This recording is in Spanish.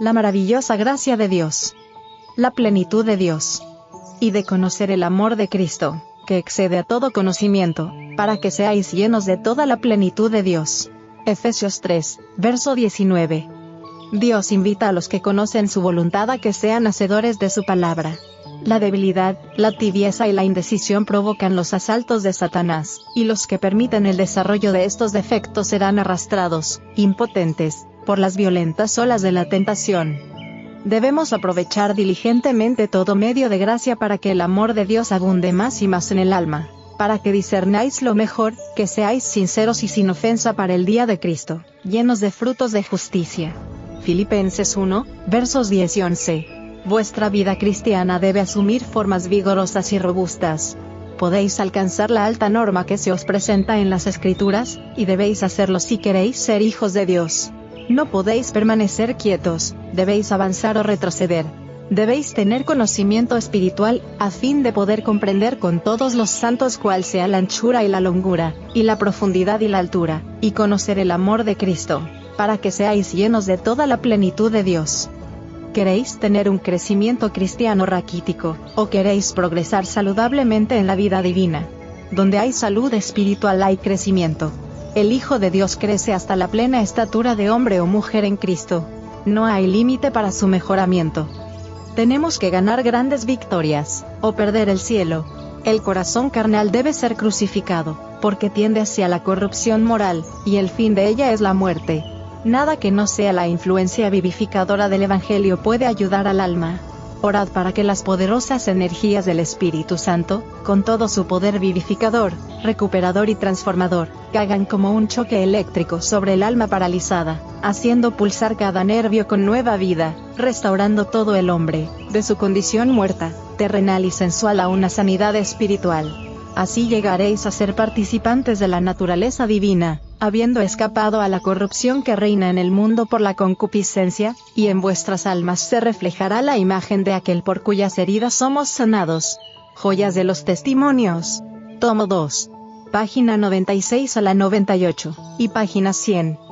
la maravillosa gracia de Dios, la plenitud de Dios, y de conocer el amor de Cristo, que excede a todo conocimiento, para que seáis llenos de toda la plenitud de Dios. Efesios 3, verso 19. Dios invita a los que conocen su voluntad a que sean hacedores de su palabra. La debilidad, la tibieza y la indecisión provocan los asaltos de Satanás, y los que permiten el desarrollo de estos defectos serán arrastrados, impotentes, por las violentas olas de la tentación. Debemos aprovechar diligentemente todo medio de gracia para que el amor de Dios abunde más y más en el alma, para que discernáis lo mejor, que seáis sinceros y sin ofensa para el día de Cristo, llenos de frutos de justicia. Filipenses 1, versos 10 y 11. Vuestra vida cristiana debe asumir formas vigorosas y robustas. Podéis alcanzar la alta norma que se os presenta en las Escrituras, y debéis hacerlo si queréis ser hijos de Dios. No podéis permanecer quietos, debéis avanzar o retroceder. Debéis tener conocimiento espiritual, a fin de poder comprender con todos los santos cuál sea la anchura y la longura, y la profundidad y la altura, y conocer el amor de Cristo, para que seáis llenos de toda la plenitud de Dios. ¿Queréis tener un crecimiento cristiano raquítico, o queréis progresar saludablemente en la vida divina? Donde hay salud espiritual hay crecimiento. El Hijo de Dios crece hasta la plena estatura de hombre o mujer en Cristo. No hay límite para su mejoramiento. Tenemos que ganar grandes victorias, o perder el cielo. El corazón carnal debe ser crucificado, porque tiende hacia la corrupción moral, y el fin de ella es la muerte. Nada que no sea la influencia vivificadora del Evangelio puede ayudar al alma. Orad para que las poderosas energías del Espíritu Santo, con todo su poder vivificador, recuperador y transformador, hagan como un choque eléctrico sobre el alma paralizada, haciendo pulsar cada nervio con nueva vida, restaurando todo el hombre, de su condición muerta, terrenal y sensual a una sanidad espiritual. Así llegaréis a ser participantes de la naturaleza divina, habiendo escapado a la corrupción que reina en el mundo por la concupiscencia, y en vuestras almas se reflejará la imagen de aquel por cuyas heridas somos sanados. Joyas de los Testimonios. Tomo 2. Página 96 a la 98, y página 100.